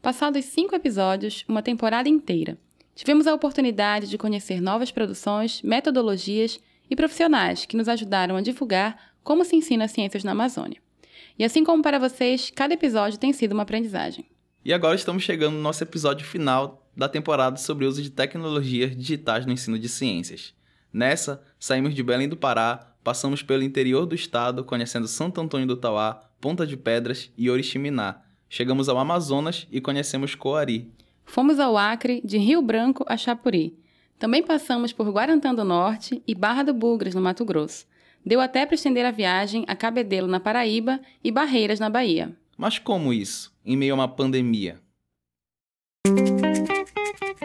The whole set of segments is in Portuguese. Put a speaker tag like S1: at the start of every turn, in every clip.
S1: Passados cinco episódios, uma temporada inteira, tivemos a oportunidade de conhecer novas produções, metodologias e profissionais que nos ajudaram a divulgar como se ensina ciências na Amazônia. E assim como para vocês, cada episódio tem sido uma aprendizagem.
S2: E agora estamos chegando no nosso episódio final da temporada sobre o uso de tecnologias digitais no ensino de ciências. Nessa, saímos de Belém do Pará, passamos pelo interior do estado, conhecendo Santo Antônio do Tauá, Ponta de Pedras e Oriximiná. Chegamos ao Amazonas e conhecemos Coari.
S1: Fomos ao Acre, de Rio Branco a Chapuri. Também passamos por Guarantã do Norte e Barra do Bugres, no Mato Grosso. Deu até para estender a viagem a Cabedelo, na Paraíba, e Barreiras, na Bahia.
S2: Mas como isso, em meio a uma pandemia?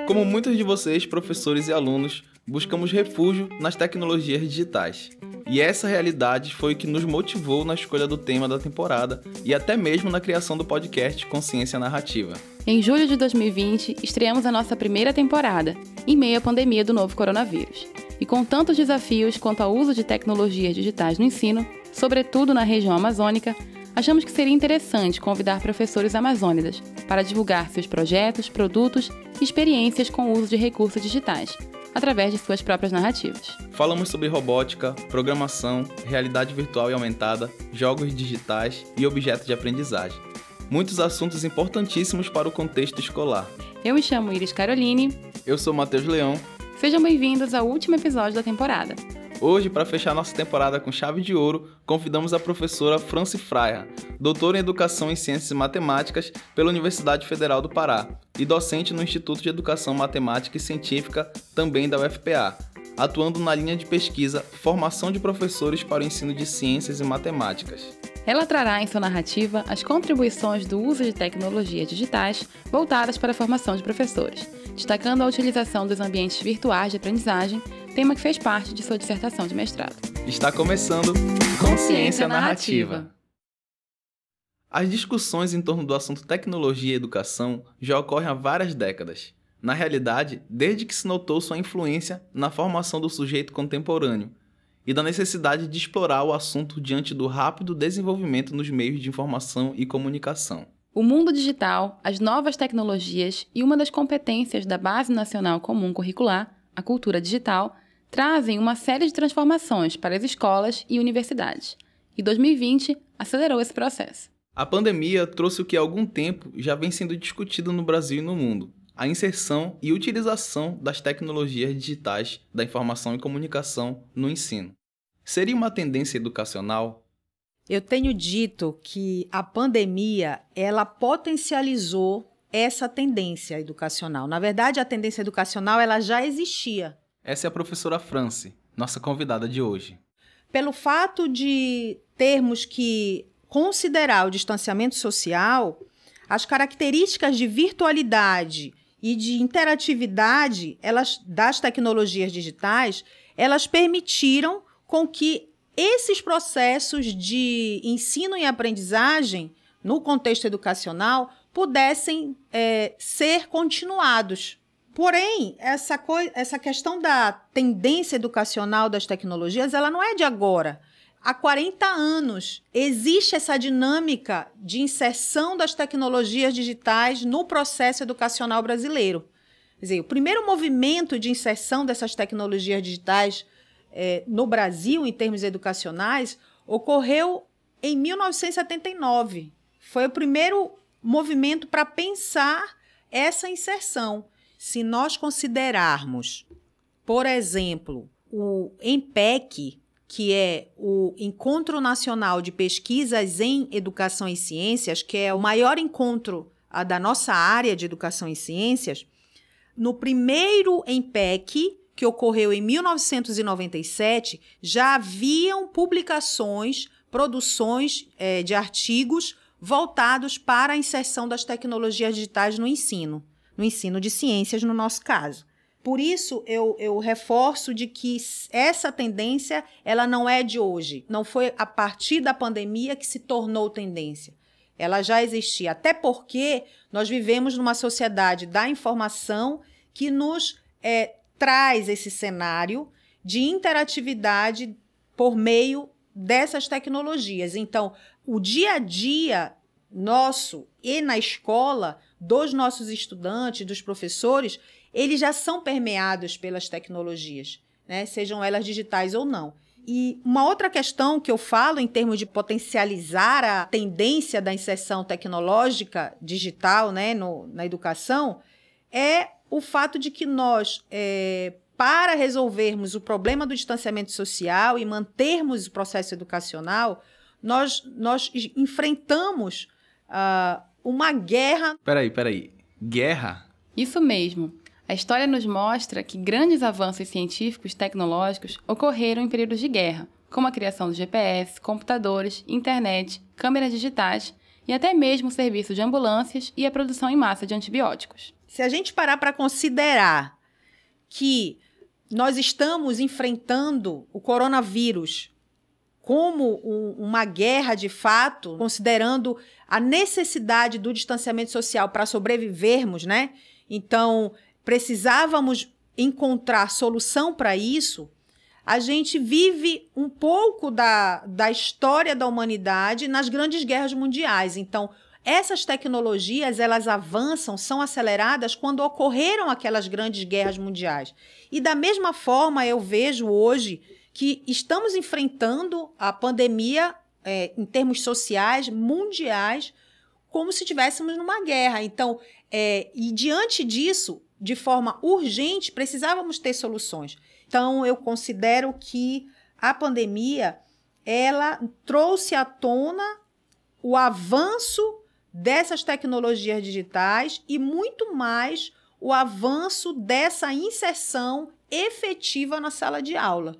S2: Como muitos de vocês, professores e alunos, buscamos refúgio nas tecnologias digitais. E essa realidade foi o que nos motivou na escolha do tema da temporada e até mesmo na criação do podcast Consciência Narrativa.
S1: Em julho de 2020, estreamos a nossa primeira temporada, em meio à pandemia do novo coronavírus. E com tantos desafios quanto ao uso de tecnologias digitais no ensino, sobretudo na região amazônica, achamos que seria interessante convidar professores amazônidas para divulgar seus projetos, produtos e experiências com o uso de recursos digitais, através de suas próprias narrativas.
S2: Falamos sobre robótica, programação, realidade virtual e aumentada, jogos digitais e objetos de aprendizagem. Muitos assuntos importantíssimos para o contexto escolar.
S1: Eu me chamo Iris Caroline.
S2: Eu sou Matheus Leão.
S1: Sejam bem-vindos ao último episódio da temporada.
S2: Hoje, para fechar nossa temporada com chave de ouro, convidamos a professora Franci Fraia, doutora em Educação em Ciências e Matemáticas pela Universidade Federal do Pará e docente no Instituto de Educação Matemática e Científica, também da UFPA, atuando na linha de pesquisa Formação de Professores para o Ensino de Ciências e Matemáticas.
S1: Ela trará em sua narrativa as contribuições do uso de tecnologias digitais voltadas para a formação de professores, destacando a utilização dos ambientes virtuais de aprendizagem tema que fez parte de sua dissertação de mestrado.
S2: Está começando Consciência Narrativa. As discussões em torno do assunto tecnologia e educação já ocorrem há várias décadas. Na realidade, desde que se notou sua influência na formação do sujeito contemporâneo e da necessidade de explorar o assunto diante do rápido desenvolvimento nos meios de informação e comunicação.
S1: O mundo digital, as novas tecnologias e uma das competências da Base Nacional Comum Curricular, a cultura digital, trazem uma série de transformações para as escolas e universidades. E 2020 acelerou esse processo.
S2: A pandemia trouxe o que há algum tempo já vem sendo discutido no Brasil e no mundo: a inserção e utilização das tecnologias digitais da informação e comunicação no ensino. Seria uma tendência educacional?
S3: Eu tenho dito que a pandemia ela potencializou essa tendência educacional. Na verdade, a tendência educacional ela já existia.
S2: Essa é a professora France, nossa convidada de hoje.
S3: Pelo fato de termos que considerar o distanciamento social, as características de virtualidade e de interatividade elas, das tecnologias digitais, elas permitiram com que esses processos de ensino e aprendizagem no contexto educacional pudessem é, ser continuados. Porém, essa, essa questão da tendência educacional das tecnologias, ela não é de agora. Há 40 anos existe essa dinâmica de inserção das tecnologias digitais no processo educacional brasileiro. Quer dizer, o primeiro movimento de inserção dessas tecnologias digitais é, no Brasil, em termos educacionais, ocorreu em 1979. Foi o primeiro movimento para pensar essa inserção. Se nós considerarmos, por exemplo, o EMPEC, que é o Encontro Nacional de Pesquisas em Educação e Ciências, que é o maior encontro da nossa área de educação e ciências, no primeiro EMPEC, que ocorreu em 1997, já haviam publicações, produções é, de artigos voltados para a inserção das tecnologias digitais no ensino no ensino de ciências, no nosso caso. Por isso, eu, eu reforço de que essa tendência ela não é de hoje. Não foi a partir da pandemia que se tornou tendência. Ela já existia. Até porque nós vivemos numa sociedade da informação que nos é, traz esse cenário de interatividade por meio dessas tecnologias. Então, o dia a dia nosso e na escola dos nossos estudantes, dos professores, eles já são permeados pelas tecnologias, né? sejam elas digitais ou não. E uma outra questão que eu falo em termos de potencializar a tendência da inserção tecnológica digital né, no, na educação é o fato de que nós, é, para resolvermos o problema do distanciamento social e mantermos o processo educacional, nós, nós enfrentamos uh, uma guerra.
S2: Peraí, peraí. Guerra?
S1: Isso mesmo. A história nos mostra que grandes avanços científicos tecnológicos ocorreram em períodos de guerra, como a criação do GPS, computadores, internet, câmeras digitais e até mesmo o serviço de ambulâncias e a produção em massa de antibióticos.
S3: Se a gente parar para considerar que nós estamos enfrentando o coronavírus como um, uma guerra de fato, considerando a necessidade do distanciamento social para sobrevivermos, né? Então, precisávamos encontrar solução para isso, a gente vive um pouco da, da história da humanidade nas grandes guerras mundiais. Então, essas tecnologias, elas avançam, são aceleradas quando ocorreram aquelas grandes guerras mundiais. E da mesma forma, eu vejo hoje que estamos enfrentando a pandemia é, em termos sociais, mundiais, como se estivéssemos numa guerra. Então, é, e diante disso, de forma urgente, precisávamos ter soluções. Então, eu considero que a pandemia ela trouxe à tona o avanço dessas tecnologias digitais e muito mais o avanço dessa inserção efetiva na sala de aula,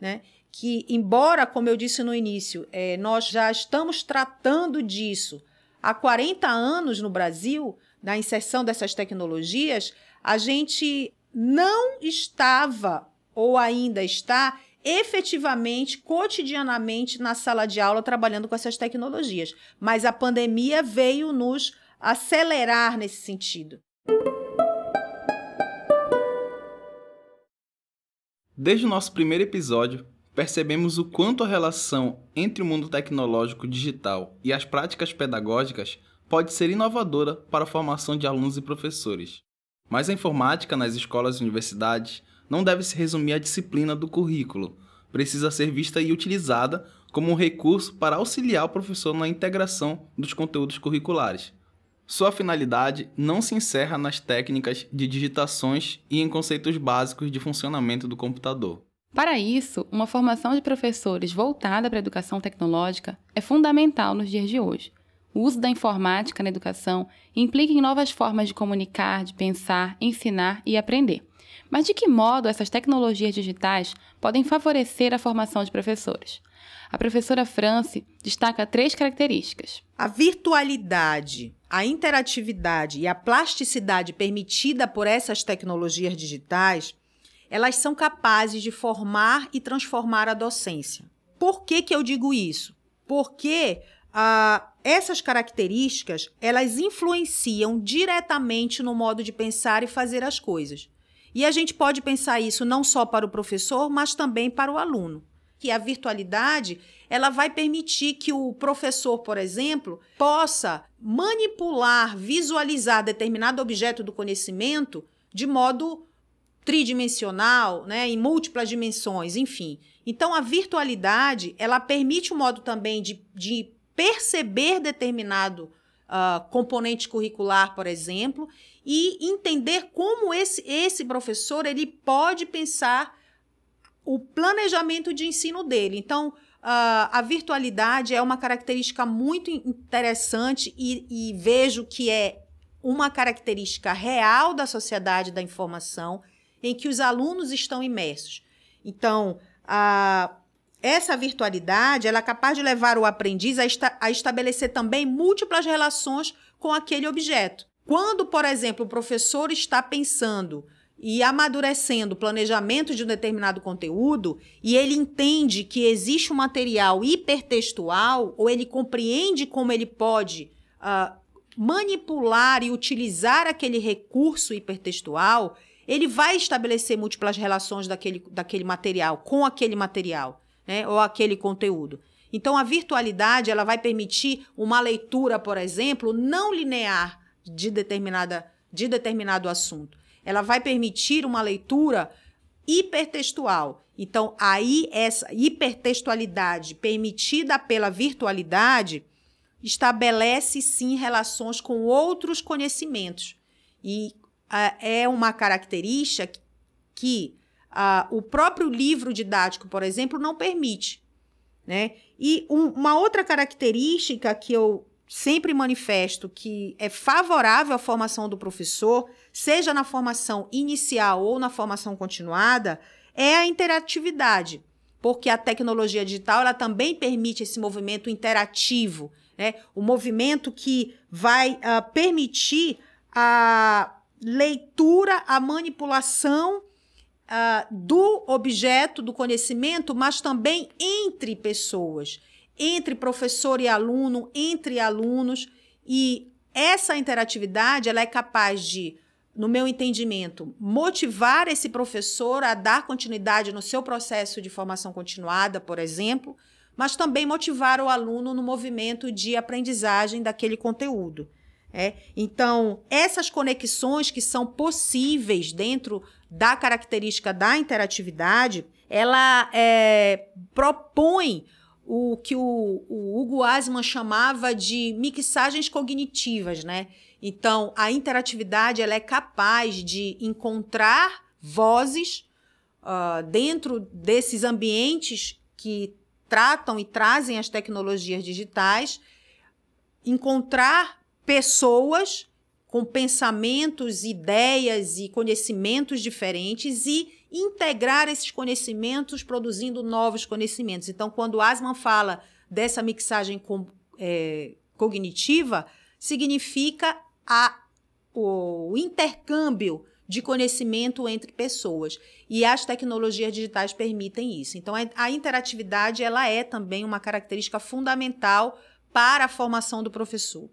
S3: né? Que, embora, como eu disse no início, é, nós já estamos tratando disso há 40 anos no Brasil, da inserção dessas tecnologias, a gente não estava ou ainda está efetivamente, cotidianamente na sala de aula trabalhando com essas tecnologias. Mas a pandemia veio nos acelerar nesse sentido.
S2: Desde o nosso primeiro episódio, percebemos o quanto a relação entre o mundo tecnológico digital e as práticas pedagógicas pode ser inovadora para a formação de alunos e professores. Mas a informática nas escolas e universidades não deve se resumir à disciplina do currículo, precisa ser vista e utilizada como um recurso para auxiliar o professor na integração dos conteúdos curriculares. Sua finalidade não se encerra nas técnicas de digitações e em conceitos básicos de funcionamento do computador.
S1: Para isso, uma formação de professores voltada para a educação tecnológica é fundamental nos dias de hoje, o uso da informática na educação implica em novas formas de comunicar, de pensar, ensinar e aprender. Mas de que modo essas tecnologias digitais podem favorecer a formação de professores? A professora France destaca três características:
S3: a virtualidade, a interatividade e a plasticidade permitida por essas tecnologias digitais, elas são capazes de formar e transformar a docência. Por que, que eu digo isso? Porque ah, essas características elas influenciam diretamente no modo de pensar e fazer as coisas. E a gente pode pensar isso não só para o professor, mas também para o aluno. Que a virtualidade ela vai permitir que o professor, por exemplo, possa manipular, visualizar determinado objeto do conhecimento de modo tridimensional, né, em múltiplas dimensões, enfim. Então, a virtualidade ela permite um modo também de, de perceber determinado uh, componente curricular, por exemplo, e entender como esse, esse professor ele pode pensar o planejamento de ensino dele. Então, uh, a virtualidade é uma característica muito interessante e, e vejo que é uma característica real da sociedade da informação em que os alunos estão imersos. Então, a essa virtualidade ela é capaz de levar o aprendiz a, esta a estabelecer também múltiplas relações com aquele objeto. Quando, por exemplo, o professor está pensando e amadurecendo o planejamento de um determinado conteúdo e ele entende que existe um material hipertextual ou ele compreende como ele pode uh, manipular e utilizar aquele recurso hipertextual, ele vai estabelecer múltiplas relações daquele, daquele material com aquele material né, ou aquele conteúdo. Então, a virtualidade ela vai permitir uma leitura, por exemplo, não linear de, determinada, de determinado assunto. Ela vai permitir uma leitura hipertextual. Então, aí, essa hipertextualidade permitida pela virtualidade estabelece sim relações com outros conhecimentos. E uh, é uma característica que uh, o próprio livro didático, por exemplo, não permite. Né? E um, uma outra característica que eu sempre manifesto que é favorável à formação do professor, seja na formação inicial ou na formação continuada, é a interatividade, porque a tecnologia digital ela também permite esse movimento interativo, né? O movimento que vai uh, permitir a leitura, a manipulação uh, do objeto, do conhecimento, mas também entre pessoas, entre professor e aluno, entre alunos. E essa interatividade ela é capaz de, no meu entendimento, motivar esse professor a dar continuidade no seu processo de formação continuada, por exemplo, mas também motivar o aluno no movimento de aprendizagem daquele conteúdo. É? Então, essas conexões que são possíveis dentro da característica da interatividade, ela é, propõe o que o, o Hugo Asman chamava de mixagens cognitivas, né? Então, a interatividade ela é capaz de encontrar vozes uh, dentro desses ambientes que tratam e trazem as tecnologias digitais, encontrar pessoas com pensamentos, ideias e conhecimentos diferentes e integrar esses conhecimentos produzindo novos conhecimentos. Então, quando Asman fala dessa mixagem com, é, cognitiva, significa a, o intercâmbio de conhecimento entre pessoas. E as tecnologias digitais permitem isso. Então, a interatividade ela é também uma característica fundamental para a formação do professor.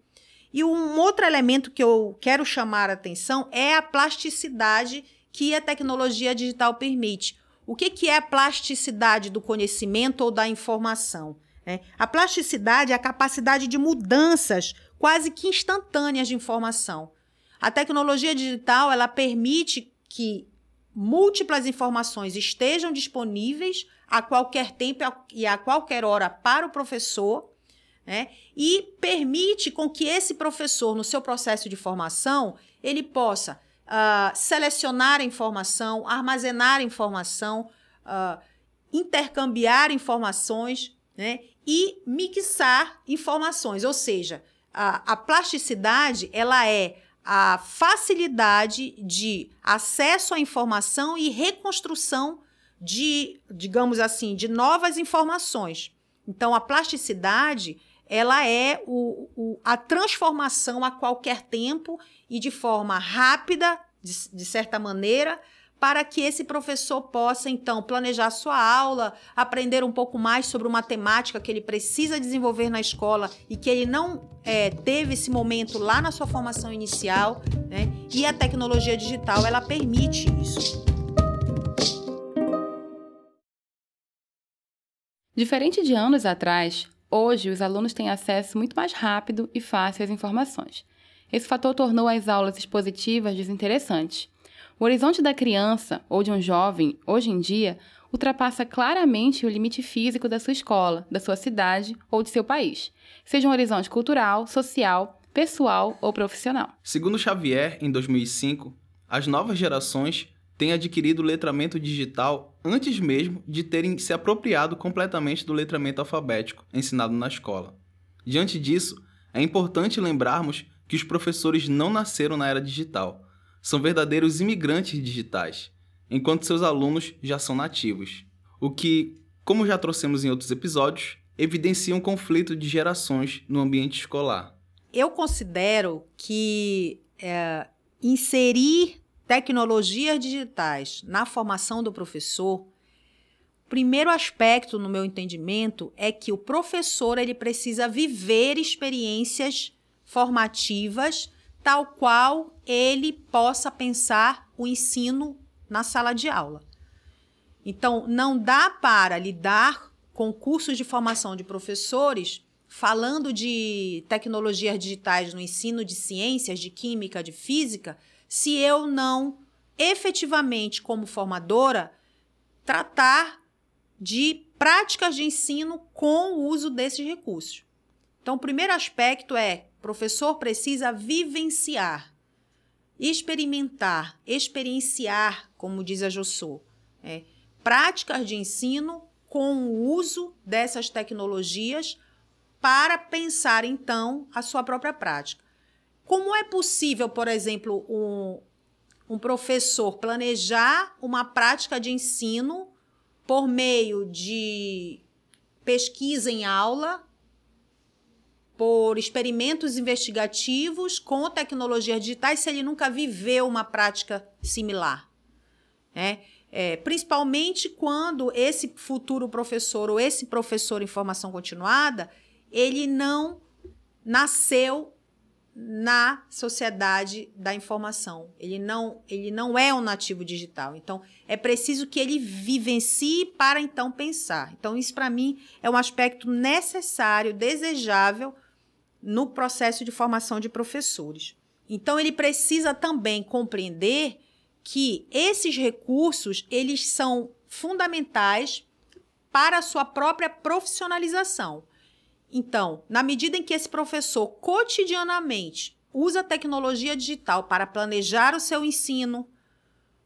S3: E um outro elemento que eu quero chamar a atenção é a plasticidade que a tecnologia digital permite. O que, que é a plasticidade do conhecimento ou da informação? É, a plasticidade é a capacidade de mudanças quase que instantâneas de informação. A tecnologia digital ela permite que múltiplas informações estejam disponíveis a qualquer tempo e a qualquer hora para o professor né? E permite com que esse professor, no seu processo de formação, ele possa uh, selecionar informação, armazenar informação, uh, intercambiar informações né? e mixar informações. Ou seja, a, a plasticidade ela é a facilidade de acesso à informação e reconstrução de, digamos assim, de novas informações. Então, a plasticidade ela é o, o, a transformação a qualquer tempo e de forma rápida, de, de certa maneira, para que esse professor possa, então, planejar sua aula, aprender um pouco mais sobre uma temática que ele precisa desenvolver na escola e que ele não é, teve esse momento lá na sua formação inicial, né? E a tecnologia digital, ela permite isso.
S1: Diferente de anos atrás, Hoje, os alunos têm acesso muito mais rápido e fácil às informações. Esse fator tornou as aulas expositivas desinteressantes. O horizonte da criança ou de um jovem, hoje em dia, ultrapassa claramente o limite físico da sua escola, da sua cidade ou de seu país, seja um horizonte cultural, social, pessoal ou profissional.
S2: Segundo Xavier, em 2005, as novas gerações têm adquirido letramento digital antes mesmo de terem se apropriado completamente do letramento alfabético ensinado na escola. Diante disso, é importante lembrarmos que os professores não nasceram na era digital, são verdadeiros imigrantes digitais, enquanto seus alunos já são nativos. O que, como já trouxemos em outros episódios, evidencia um conflito de gerações no ambiente escolar.
S3: Eu considero que é, inserir tecnologias digitais na formação do professor, primeiro aspecto, no meu entendimento, é que o professor ele precisa viver experiências formativas tal qual ele possa pensar o ensino na sala de aula. Então, não dá para lidar com cursos de formação de professores falando de tecnologias digitais no ensino de ciências, de química, de física, se eu não efetivamente, como formadora, tratar de práticas de ensino com o uso desses recursos. Então, o primeiro aspecto é: o professor precisa vivenciar, experimentar, experienciar, como diz a Jossô, é, práticas de ensino com o uso dessas tecnologias para pensar então a sua própria prática. Como é possível, por exemplo, um, um professor planejar uma prática de ensino por meio de pesquisa em aula, por experimentos investigativos com tecnologias digitais, se ele nunca viveu uma prática similar. Né? É, principalmente quando esse futuro professor ou esse professor em formação continuada, ele não nasceu na sociedade da informação. Ele não, ele não é um nativo digital. Então, é preciso que ele vivencie para então pensar. Então, isso para mim é um aspecto necessário, desejável no processo de formação de professores. Então, ele precisa também compreender que esses recursos, eles são fundamentais para a sua própria profissionalização. Então, na medida em que esse professor cotidianamente usa tecnologia digital para planejar o seu ensino,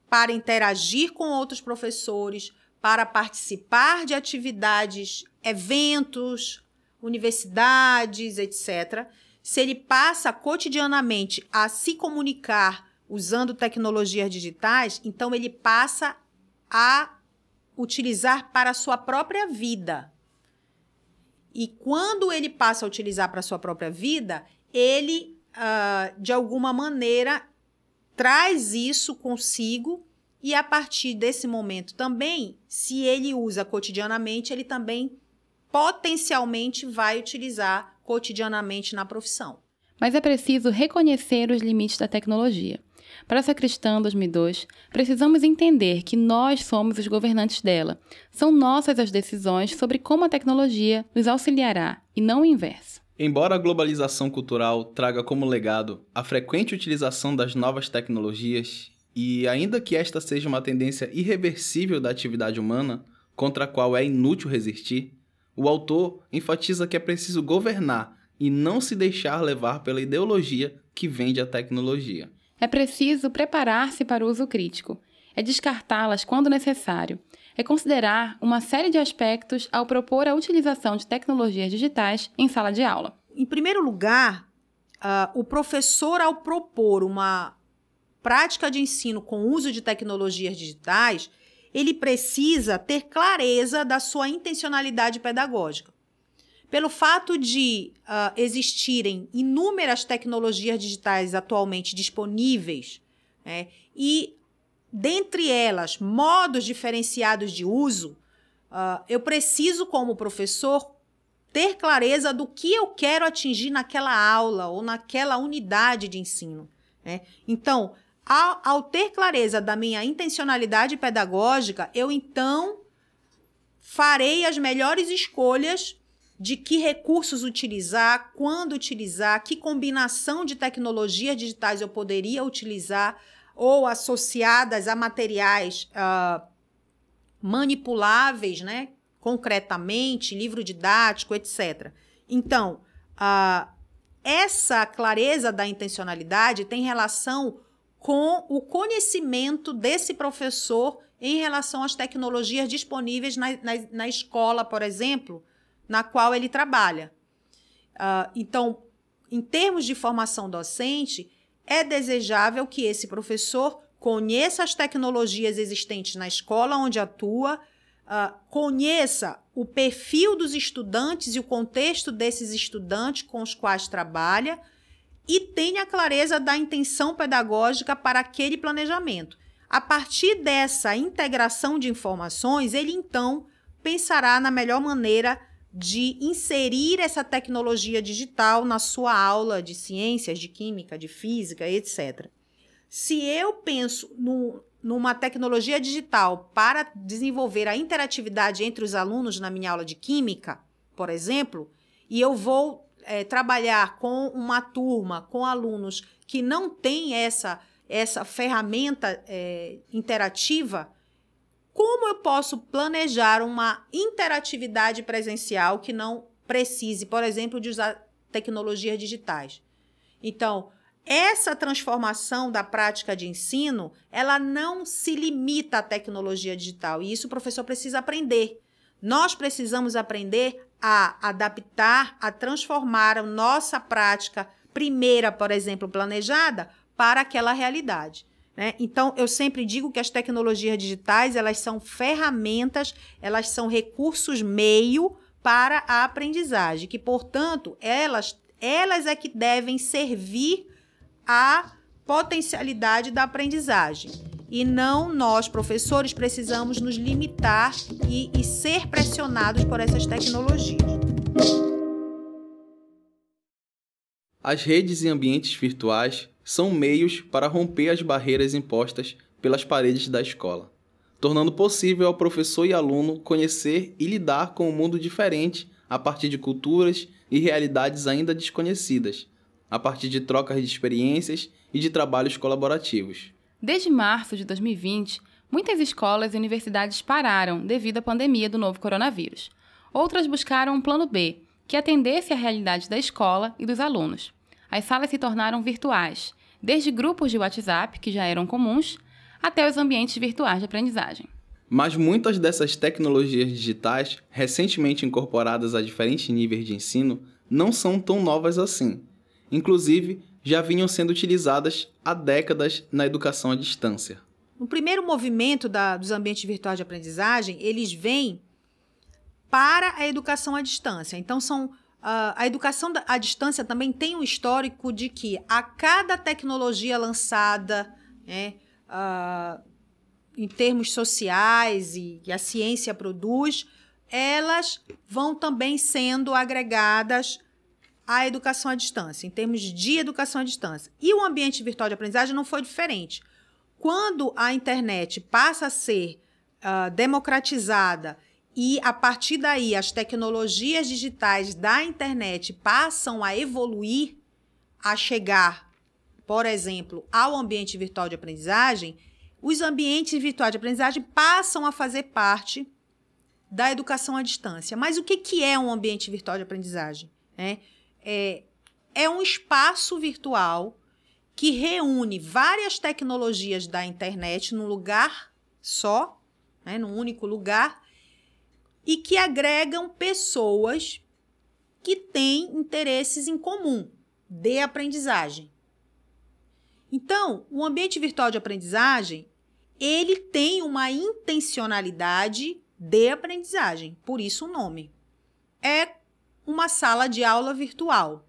S3: para interagir com outros professores, para participar de atividades, eventos, universidades, etc. Se ele passa cotidianamente a se comunicar usando tecnologias digitais, então ele passa a utilizar para a sua própria vida. E quando ele passa a utilizar para sua própria vida, ele, uh, de alguma maneira, traz isso consigo e a partir desse momento também, se ele usa cotidianamente, ele também potencialmente vai utilizar cotidianamente na profissão.
S1: Mas é preciso reconhecer os limites da tecnologia. Para essa cristã 2002, precisamos entender que nós somos os governantes dela. São nossas as decisões sobre como a tecnologia nos auxiliará e não o inverso.
S2: Embora a globalização cultural traga como legado a frequente utilização das novas tecnologias, e ainda que esta seja uma tendência irreversível da atividade humana, contra a qual é inútil resistir, o autor enfatiza que é preciso governar e não se deixar levar pela ideologia que vende a tecnologia.
S1: É preciso preparar-se para o uso crítico. É descartá-las quando necessário. É considerar uma série de aspectos ao propor a utilização de tecnologias digitais em sala de aula.
S3: Em primeiro lugar, uh, o professor, ao propor uma prática de ensino com uso de tecnologias digitais, ele precisa ter clareza da sua intencionalidade pedagógica. Pelo fato de uh, existirem inúmeras tecnologias digitais atualmente disponíveis, né, e dentre elas modos diferenciados de uso, uh, eu preciso, como professor, ter clareza do que eu quero atingir naquela aula ou naquela unidade de ensino. Né? Então, ao, ao ter clareza da minha intencionalidade pedagógica, eu então farei as melhores escolhas de que recursos utilizar, quando utilizar, que combinação de tecnologias digitais eu poderia utilizar ou associadas a materiais uh, manipuláveis, né? concretamente, livro didático, etc. Então, uh, essa clareza da intencionalidade tem relação com o conhecimento desse professor em relação às tecnologias disponíveis na, na, na escola, por exemplo, na qual ele trabalha. Uh, então, em termos de formação docente, é desejável que esse professor conheça as tecnologias existentes na escola onde atua, uh, conheça o perfil dos estudantes e o contexto desses estudantes com os quais trabalha e tenha clareza da intenção pedagógica para aquele planejamento. A partir dessa integração de informações, ele então pensará na melhor maneira de inserir essa tecnologia digital na sua aula de ciências, de química, de física, etc. Se eu penso no, numa tecnologia digital para desenvolver a interatividade entre os alunos na minha aula de química, por exemplo, e eu vou é, trabalhar com uma turma, com alunos que não têm essa, essa ferramenta é, interativa, como eu posso planejar uma interatividade presencial que não precise, por exemplo, de usar tecnologias digitais? Então, essa transformação da prática de ensino, ela não se limita à tecnologia digital, e isso o professor precisa aprender. Nós precisamos aprender a adaptar, a transformar a nossa prática primeira, por exemplo, planejada, para aquela realidade. Né? Então, eu sempre digo que as tecnologias digitais elas são ferramentas, elas são recursos meio para a aprendizagem, que, portanto, elas, elas é que devem servir a potencialidade da aprendizagem. E não nós, professores, precisamos nos limitar e, e ser pressionados por essas tecnologias.
S2: As redes e ambientes virtuais são meios para romper as barreiras impostas pelas paredes da escola, tornando possível ao professor e aluno conhecer e lidar com um mundo diferente a partir de culturas e realidades ainda desconhecidas, a partir de trocas de experiências e de trabalhos colaborativos.
S1: Desde março de 2020, muitas escolas e universidades pararam devido à pandemia do novo coronavírus. Outras buscaram um plano B, que atendesse à realidade da escola e dos alunos. As salas se tornaram virtuais, desde grupos de WhatsApp, que já eram comuns, até os ambientes virtuais de aprendizagem.
S2: Mas muitas dessas tecnologias digitais, recentemente incorporadas a diferentes níveis de ensino, não são tão novas assim inclusive já vinham sendo utilizadas há décadas na educação à distância.
S3: No primeiro movimento da, dos ambientes virtuais de aprendizagem, eles vêm para a educação à distância. Então, são uh, a educação à distância também tem um histórico de que a cada tecnologia lançada, né, uh, em termos sociais e a ciência produz, elas vão também sendo agregadas a educação à distância, em termos de educação à distância. E o ambiente virtual de aprendizagem não foi diferente. Quando a internet passa a ser uh, democratizada e, a partir daí, as tecnologias digitais da internet passam a evoluir, a chegar, por exemplo, ao ambiente virtual de aprendizagem, os ambientes virtuais de aprendizagem passam a fazer parte da educação à distância. Mas o que, que é um ambiente virtual de aprendizagem? É, é, é um espaço virtual que reúne várias tecnologias da internet num lugar só, né, num único lugar, e que agregam pessoas que têm interesses em comum de aprendizagem. Então, o ambiente virtual de aprendizagem, ele tem uma intencionalidade de aprendizagem, por isso o nome. É uma sala de aula virtual.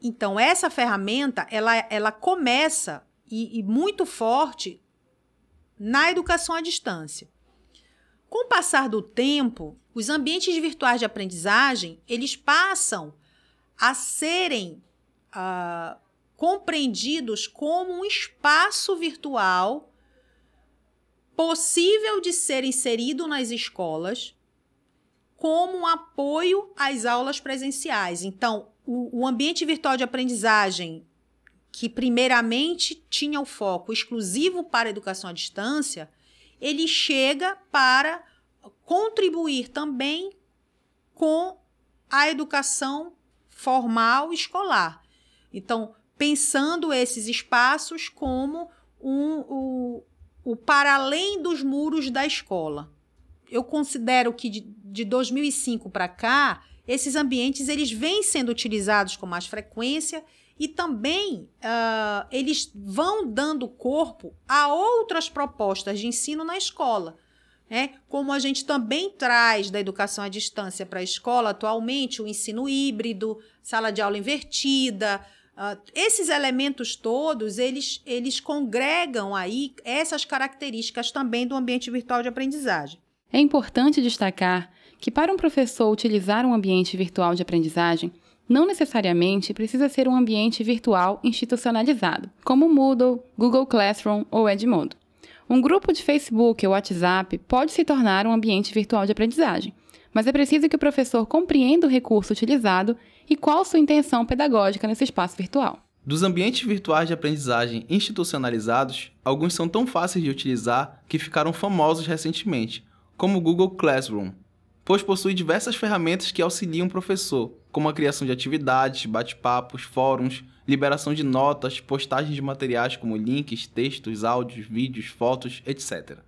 S3: Então, essa ferramenta, ela, ela começa e, e muito forte na educação à distância. Com o passar do tempo, os ambientes virtuais de aprendizagem, eles passam a serem uh, compreendidos como um espaço virtual possível de ser inserido nas escolas como um apoio às aulas presenciais. Então, o, o ambiente virtual de aprendizagem, que primeiramente tinha o foco exclusivo para a educação à distância, ele chega para contribuir também com a educação formal escolar. Então, pensando esses espaços como um, o, o para além dos muros da escola eu considero que de, de 2005 para cá, esses ambientes eles vêm sendo utilizados com mais frequência e também uh, eles vão dando corpo a outras propostas de ensino na escola. Né? Como a gente também traz da educação à distância para a escola atualmente, o ensino híbrido, sala de aula invertida, uh, esses elementos todos, eles, eles congregam aí essas características também do ambiente virtual de aprendizagem.
S1: É importante destacar que, para um professor utilizar um ambiente virtual de aprendizagem, não necessariamente precisa ser um ambiente virtual institucionalizado, como Moodle, Google Classroom ou Edmodo. Um grupo de Facebook ou WhatsApp pode se tornar um ambiente virtual de aprendizagem, mas é preciso que o professor compreenda o recurso utilizado e qual sua intenção pedagógica nesse espaço virtual.
S2: Dos ambientes virtuais de aprendizagem institucionalizados, alguns são tão fáceis de utilizar que ficaram famosos recentemente, como o Google Classroom, pois possui diversas ferramentas que auxiliam o professor, como a criação de atividades, bate-papos, fóruns, liberação de notas, postagem de materiais como links, textos, áudios, vídeos, fotos, etc.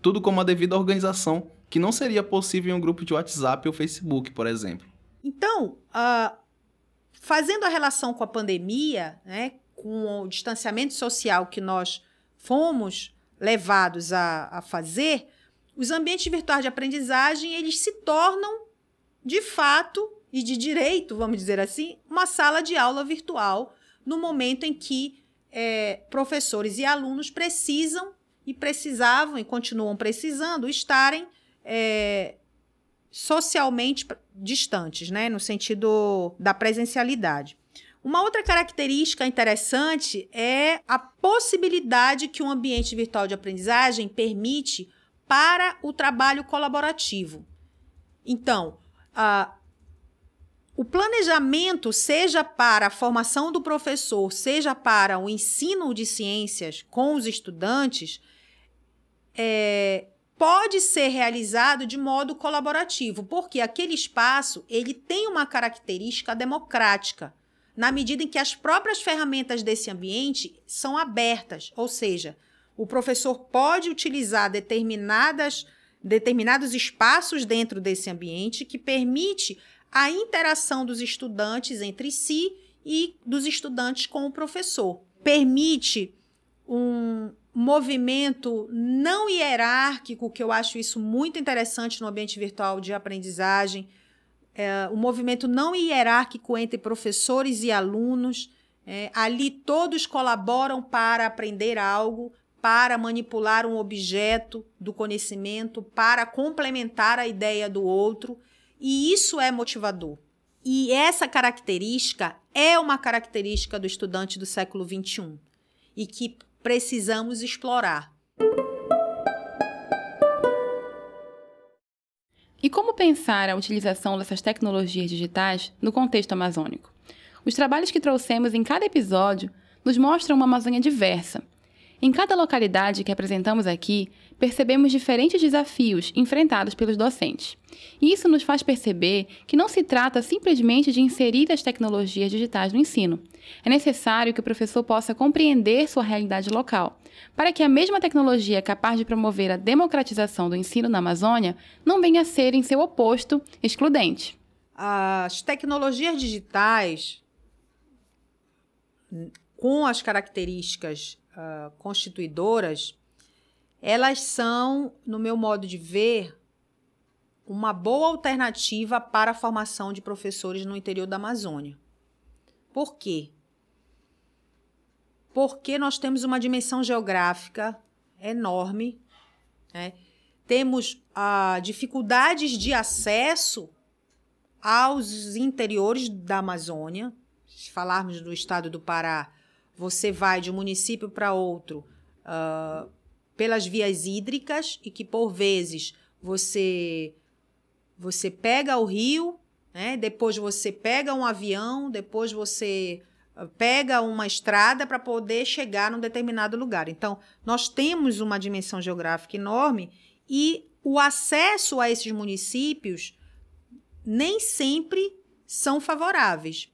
S2: Tudo com uma devida organização que não seria possível em um grupo de WhatsApp ou Facebook, por exemplo.
S3: Então, uh, fazendo a relação com a pandemia, né, com o distanciamento social que nós fomos levados a, a fazer, os ambientes virtuais de aprendizagem eles se tornam, de fato e de direito, vamos dizer assim, uma sala de aula virtual no momento em que é, professores e alunos precisam e precisavam e continuam precisando estarem é, socialmente distantes, né, no sentido da presencialidade. Uma outra característica interessante é a possibilidade que um ambiente virtual de aprendizagem permite para o trabalho colaborativo. Então, a, o planejamento, seja para a formação do professor, seja para o ensino de ciências com os estudantes, é, pode ser realizado de modo colaborativo, porque aquele espaço ele tem uma característica democrática, na medida em que as próprias ferramentas desse ambiente são abertas, ou seja, o professor pode utilizar determinadas, determinados espaços dentro desse ambiente que permite a interação dos estudantes entre si e dos estudantes com o professor. Permite um, movimento não hierárquico, que eu acho isso muito interessante no ambiente virtual de aprendizagem, é, o movimento não hierárquico entre professores e alunos. É, ali todos colaboram para aprender algo, para manipular um objeto do conhecimento, para complementar a ideia do outro, e isso é motivador. E essa característica é uma característica do estudante do século XXI e que precisamos explorar.
S1: E como pensar a utilização dessas tecnologias digitais no contexto amazônico? Os trabalhos que trouxemos em cada episódio nos mostram uma Amazônia diversa, em cada localidade que apresentamos aqui, percebemos diferentes desafios enfrentados pelos docentes. E isso nos faz perceber que não se trata simplesmente de inserir as tecnologias digitais no ensino. É necessário que o professor possa compreender sua realidade local, para que a mesma tecnologia capaz de promover a democratização do ensino na Amazônia não venha a ser, em seu oposto, excludente.
S3: As tecnologias digitais, com as características uh, constituidoras, elas são, no meu modo de ver, uma boa alternativa para a formação de professores no interior da Amazônia. Por quê? Porque nós temos uma dimensão geográfica enorme, né? temos ah, dificuldades de acesso aos interiores da Amazônia. Se falarmos do estado do Pará, você vai de um município para outro uh, pelas vias hídricas e que por vezes você você pega o rio, né? Depois você pega um avião, depois você ah, pega uma estrada para poder chegar num determinado lugar. Então, nós temos uma dimensão geográfica enorme e o acesso a esses municípios nem sempre são favoráveis.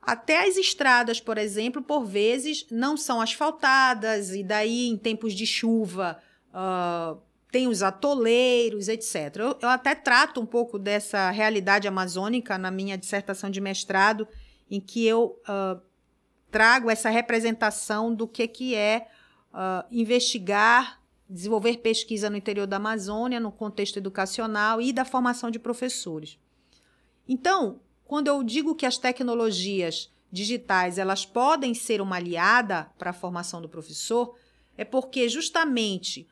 S3: Até as estradas, por exemplo, por vezes não são asfaltadas, e daí, em tempos de chuva, uh, tem os atoleiros, etc. Eu, eu, até trato um pouco dessa realidade amazônica na minha dissertação de mestrado, em que eu uh, trago essa representação do que, que é uh, investigar, desenvolver pesquisa no interior da Amazônia, no contexto educacional e da formação de professores. Então, quando eu digo que as tecnologias digitais elas podem ser uma aliada para a formação do professor, é porque justamente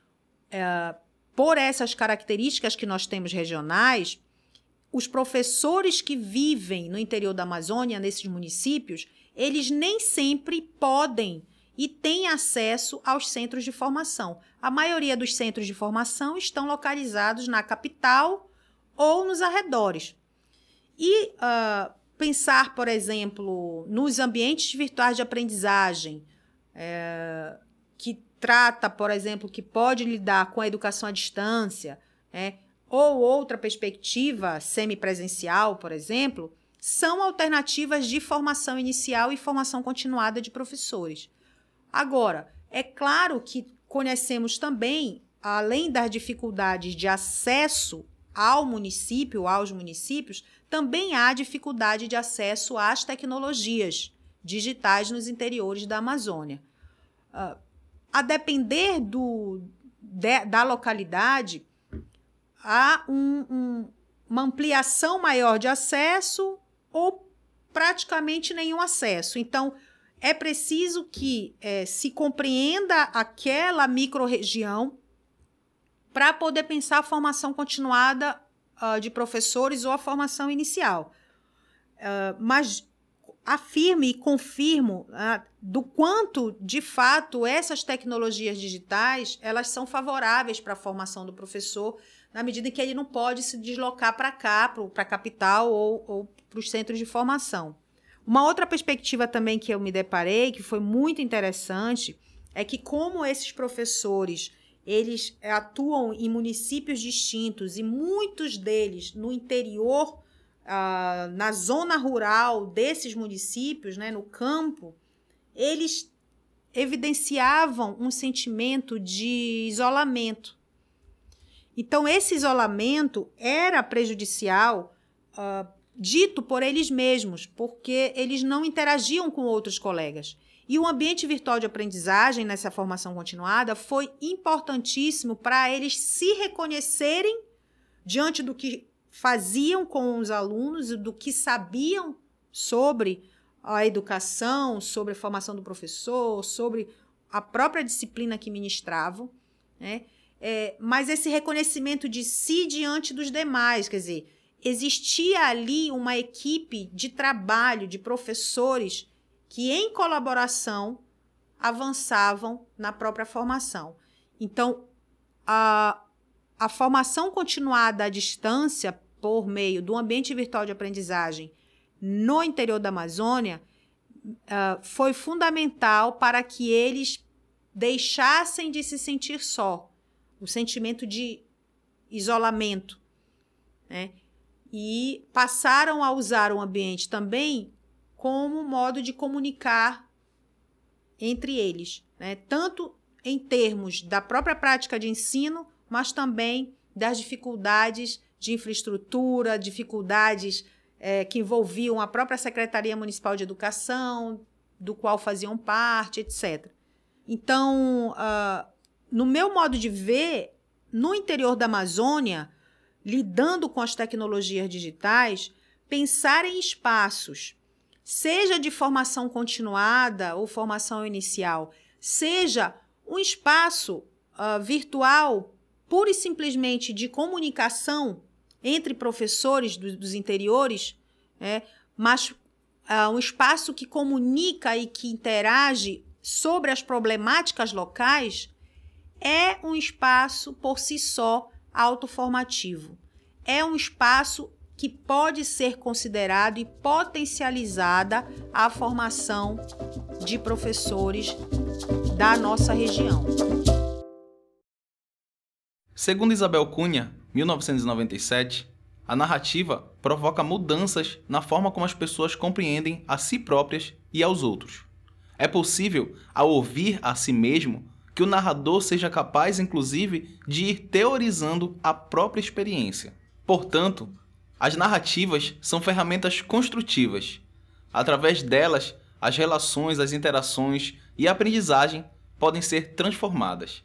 S3: é, por essas características que nós temos regionais, os professores que vivem no interior da Amazônia, nesses municípios, eles nem sempre podem e têm acesso aos centros de formação. A maioria dos centros de formação estão localizados na capital ou nos arredores. E uh, pensar, por exemplo, nos ambientes virtuais de aprendizagem, é, que trata, por exemplo, que pode lidar com a educação à distância, é, ou outra perspectiva semipresencial, por exemplo, são alternativas de formação inicial e formação continuada de professores. Agora, é claro que conhecemos também, além das dificuldades de acesso ao município, aos municípios, também há dificuldade de acesso às tecnologias digitais nos interiores da Amazônia. Uh, a depender do, de, da localidade, há um, um, uma ampliação maior de acesso ou praticamente nenhum acesso. Então, é preciso que é, se compreenda aquela microrregião para poder pensar a formação continuada uh, de professores ou a formação inicial. Uh, mas afirme e confirmo uh, do quanto, de fato, essas tecnologias digitais elas são favoráveis para a formação do professor, na medida em que ele não pode se deslocar para cá, para a capital ou, ou para os centros de formação. Uma outra perspectiva também que eu me deparei, que foi muito interessante, é que como esses professores eles atuam em municípios distintos e muitos deles no interior, ah, na zona rural desses municípios, né, no campo, eles evidenciavam um sentimento de isolamento. Então, esse isolamento era prejudicial, uh, dito por eles mesmos, porque eles não interagiam com outros colegas. E o ambiente virtual de aprendizagem nessa formação continuada foi importantíssimo para eles se reconhecerem diante do que faziam com os alunos e do que sabiam sobre a educação, sobre a formação do professor, sobre a própria disciplina que ministravam, né? É, mas esse reconhecimento de si diante dos demais, quer dizer, existia ali uma equipe de trabalho de professores que, em colaboração, avançavam na própria formação. Então, a, a formação continuada à distância, por meio do ambiente virtual de aprendizagem no interior da Amazônia, uh, foi fundamental para que eles deixassem de se sentir só, o sentimento de isolamento, né? E passaram a usar o ambiente também como modo de comunicar entre eles, né? tanto em termos da própria prática de ensino, mas também das dificuldades de infraestrutura, dificuldades é, que envolviam a própria Secretaria Municipal de Educação, do qual faziam parte, etc. Então, uh, no meu modo de ver, no interior da Amazônia, lidando com as tecnologias digitais, pensar em espaços seja de formação continuada ou formação inicial, seja um espaço uh, virtual pura e simplesmente de comunicação entre professores do, dos interiores, né, mas uh, um espaço que comunica e que interage sobre as problemáticas locais, é um espaço por si só autoformativo. É um espaço que pode ser considerado e potencializada a formação de professores da nossa região.
S2: Segundo Isabel Cunha, 1997, a narrativa provoca mudanças na forma como as pessoas compreendem a si próprias e aos outros. É possível, ao ouvir a si mesmo, que o narrador seja capaz, inclusive, de ir teorizando a própria experiência. Portanto, as narrativas são ferramentas construtivas. Através delas, as relações, as interações e a aprendizagem podem ser transformadas.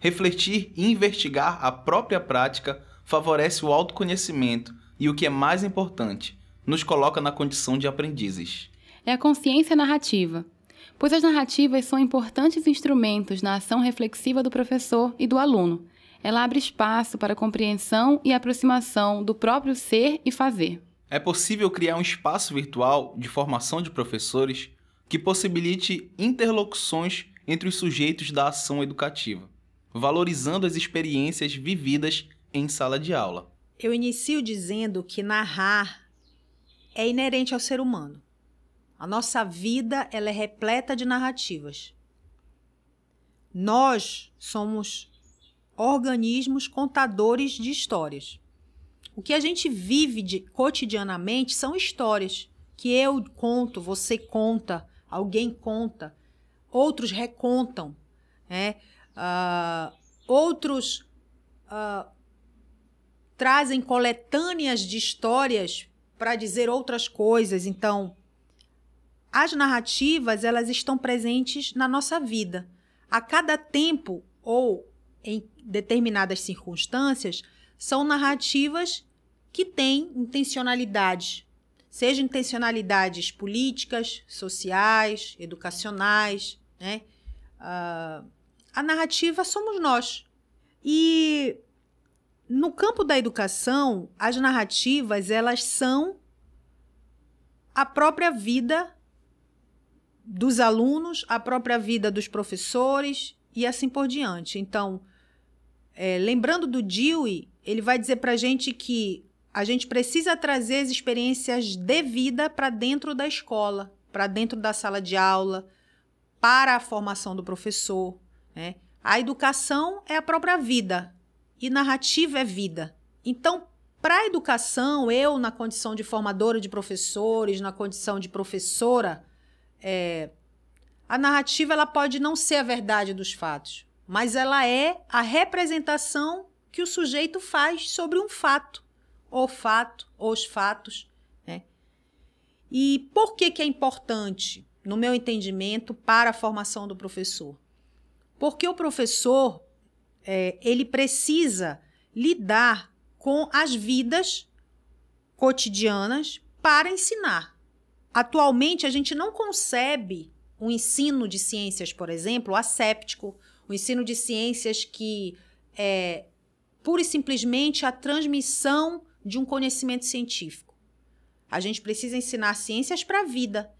S2: Refletir e investigar a própria prática favorece o autoconhecimento e, o que é mais importante, nos coloca na condição de aprendizes.
S1: É a consciência narrativa, pois as narrativas são importantes instrumentos na ação reflexiva do professor e do aluno ela abre espaço para compreensão e aproximação do próprio ser e fazer.
S2: É possível criar um espaço virtual de formação de professores que possibilite interlocuções entre os sujeitos da ação educativa, valorizando as experiências vividas em sala de aula.
S3: Eu inicio dizendo que narrar é inerente ao ser humano. A nossa vida ela é repleta de narrativas. Nós somos organismos contadores de histórias. O que a gente vive de, cotidianamente são histórias que eu conto, você conta, alguém conta, outros recontam, né? Uh, outros uh, trazem coletâneas de histórias para dizer outras coisas. Então, as narrativas elas estão presentes na nossa vida. A cada tempo ou em determinadas circunstâncias, são narrativas que têm intencionalidades, seja intencionalidades políticas, sociais, educacionais, né? Uh, a narrativa somos nós. E no campo da educação, as narrativas elas são a própria vida dos alunos, a própria vida dos professores e assim por diante. Então, é, lembrando do Dewey, ele vai dizer para a gente que a gente precisa trazer as experiências de vida para dentro da escola, para dentro da sala de aula, para a formação do professor. Né? A educação é a própria vida e narrativa é vida. Então, para a educação, eu, na condição de formadora de professores, na condição de professora, é, a narrativa ela pode não ser a verdade dos fatos, mas ela é a representação que o sujeito faz sobre um fato, o fato, os fatos. Né? E por que, que é importante, no meu entendimento, para a formação do professor? Porque o professor é, ele precisa lidar com as vidas cotidianas para ensinar. Atualmente, a gente não concebe um ensino de ciências, por exemplo, asséptico, o ensino de ciências que é pura e simplesmente a transmissão de um conhecimento científico. A gente precisa ensinar ciências para a vida.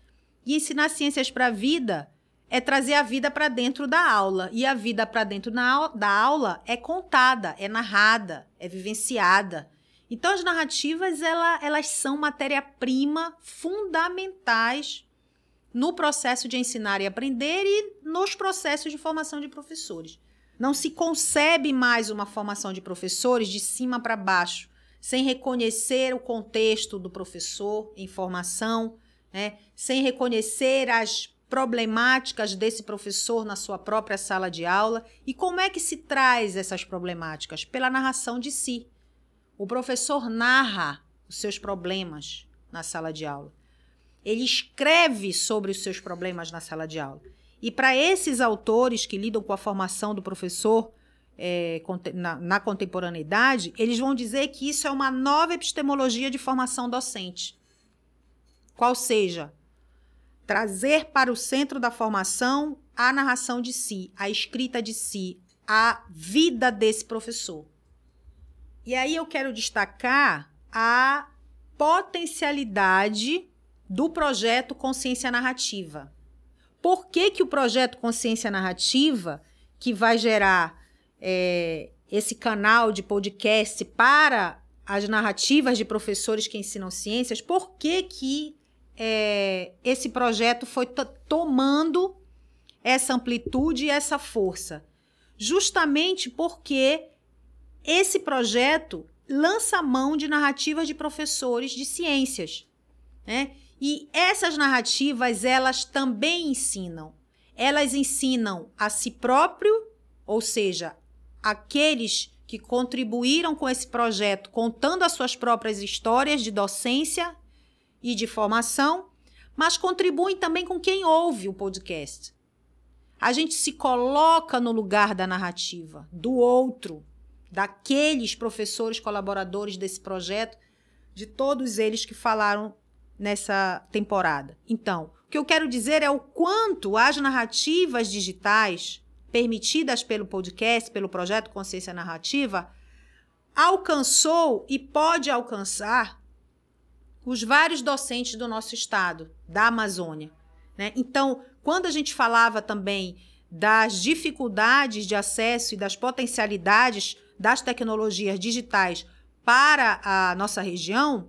S3: E ensinar ciências para a vida é trazer a vida para dentro da aula. E a vida para dentro da aula é contada, é narrada, é vivenciada. Então, as narrativas ela, elas são matéria-prima fundamentais no processo de ensinar e aprender e nos processos de formação de professores. Não se concebe mais uma formação de professores de cima para baixo, sem reconhecer o contexto do professor em formação, né? sem reconhecer as problemáticas desse professor na sua própria sala de aula. E como é que se traz essas problemáticas? Pela narração de si. O professor narra os seus problemas na sala de aula. Ele escreve sobre os seus problemas na sala de aula. E para esses autores que lidam com a formação do professor é, na, na contemporaneidade, eles vão dizer que isso é uma nova epistemologia de formação docente. Qual seja, trazer para o centro da formação a narração de si, a escrita de si, a vida desse professor. E aí eu quero destacar a potencialidade do projeto Consciência Narrativa. Por que, que o projeto Consciência Narrativa, que vai gerar é, esse canal de podcast para as narrativas de professores que ensinam ciências, por que, que é, esse projeto foi tomando essa amplitude e essa força? Justamente porque esse projeto lança mão de narrativas de professores de ciências. Né? E essas narrativas, elas também ensinam. Elas ensinam a si próprio, ou seja, aqueles que contribuíram com esse projeto, contando as suas próprias histórias de docência e de formação, mas contribuem também com quem ouve o podcast. A gente se coloca no lugar da narrativa, do outro, daqueles professores colaboradores desse projeto, de todos eles que falaram nessa temporada. Então, o que eu quero dizer é o quanto as narrativas digitais permitidas pelo podcast, pelo projeto Consciência Narrativa, alcançou e pode alcançar os vários docentes do nosso estado, da Amazônia. Né? Então, quando a gente falava também das dificuldades de acesso e das potencialidades das tecnologias digitais para a nossa região,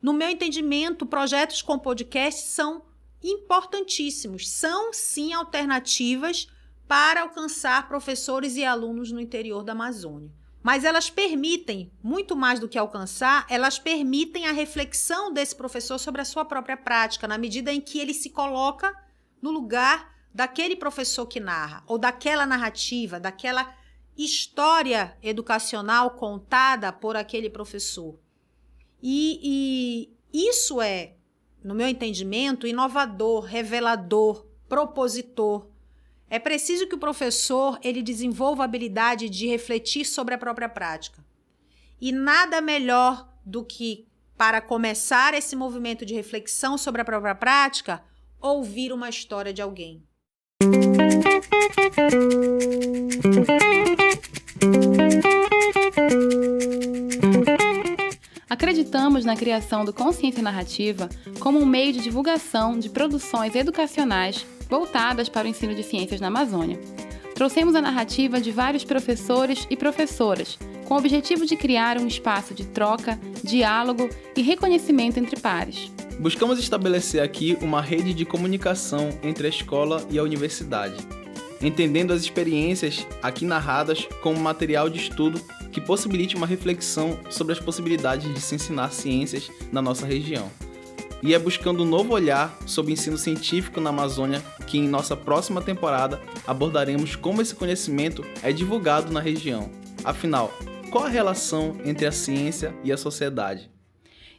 S3: no meu entendimento, projetos com podcast são importantíssimos, são sim alternativas para alcançar professores e alunos no interior da Amazônia. Mas elas permitem, muito mais do que alcançar, elas permitem a reflexão desse professor sobre a sua própria prática, na medida em que ele se coloca no lugar daquele professor que narra, ou daquela narrativa, daquela história educacional contada por aquele professor. E, e isso é, no meu entendimento, inovador, revelador, propositor. É preciso que o professor ele desenvolva a habilidade de refletir sobre a própria prática. E nada melhor do que, para começar esse movimento de reflexão sobre a própria prática, ouvir uma história de alguém.
S1: Acreditamos na criação do Consciência Narrativa como um meio de divulgação de produções educacionais voltadas para o ensino de ciências na Amazônia. Trouxemos a narrativa de vários professores e professoras, com o objetivo de criar um espaço de troca, diálogo e reconhecimento entre pares.
S2: Buscamos estabelecer aqui uma rede de comunicação entre a escola e a universidade, entendendo as experiências aqui narradas como material de estudo que possibilite uma reflexão sobre as possibilidades de se ensinar ciências na nossa região. E é buscando um novo olhar sobre o ensino científico na Amazônia que em nossa próxima temporada abordaremos como esse conhecimento é divulgado na região. Afinal, qual a relação entre a ciência e a sociedade?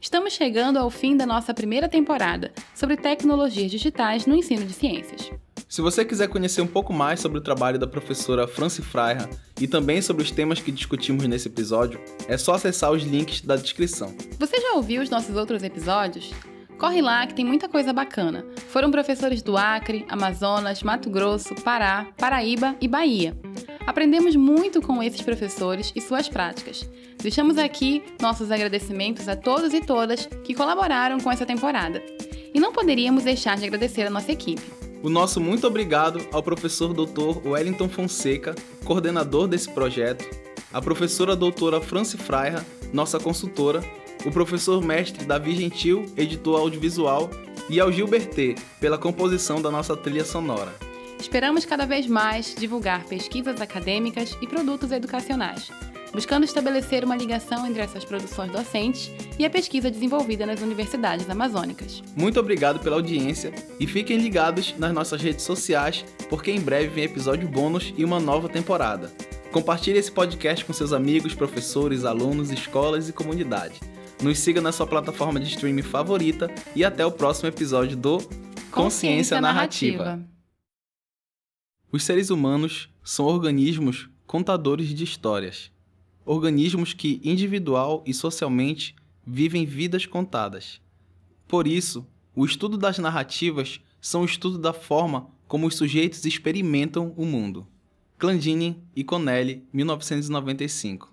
S1: Estamos chegando ao fim da nossa primeira temporada sobre tecnologias digitais no ensino de ciências.
S2: Se você quiser conhecer um pouco mais sobre o trabalho da professora Franci Freira e também sobre os temas que discutimos nesse episódio, é só acessar os links da descrição.
S1: Você já ouviu os nossos outros episódios? Corre lá que tem muita coisa bacana. Foram professores do Acre, Amazonas, Mato Grosso, Pará, Paraíba e Bahia. Aprendemos muito com esses professores e suas práticas. Deixamos aqui nossos agradecimentos a todos e todas que colaboraram com essa temporada. E não poderíamos deixar de agradecer a nossa equipe.
S2: O nosso muito obrigado ao professor Dr. Wellington Fonseca, coordenador desse projeto, a professora doutora Franci Freira, nossa consultora, o professor mestre Davi Gentil, editor audiovisual, e ao Gilbertê, pela composição da nossa trilha sonora.
S1: Esperamos cada vez mais divulgar pesquisas acadêmicas e produtos educacionais, buscando estabelecer uma ligação entre essas produções docentes e a pesquisa desenvolvida nas universidades amazônicas.
S2: Muito obrigado pela audiência e fiquem ligados nas nossas redes sociais, porque em breve vem episódio bônus e uma nova temporada. Compartilhe esse podcast com seus amigos, professores, alunos, escolas e comunidade. Nos siga na sua plataforma de streaming favorita e até o próximo episódio do Consciência, Consciência Narrativa. Narrativa. Os seres humanos são organismos contadores de histórias. Organismos que, individual e socialmente, vivem vidas contadas. Por isso, o estudo das narrativas são o estudo da forma como os sujeitos experimentam o mundo. Clandini e Connelly, 1995.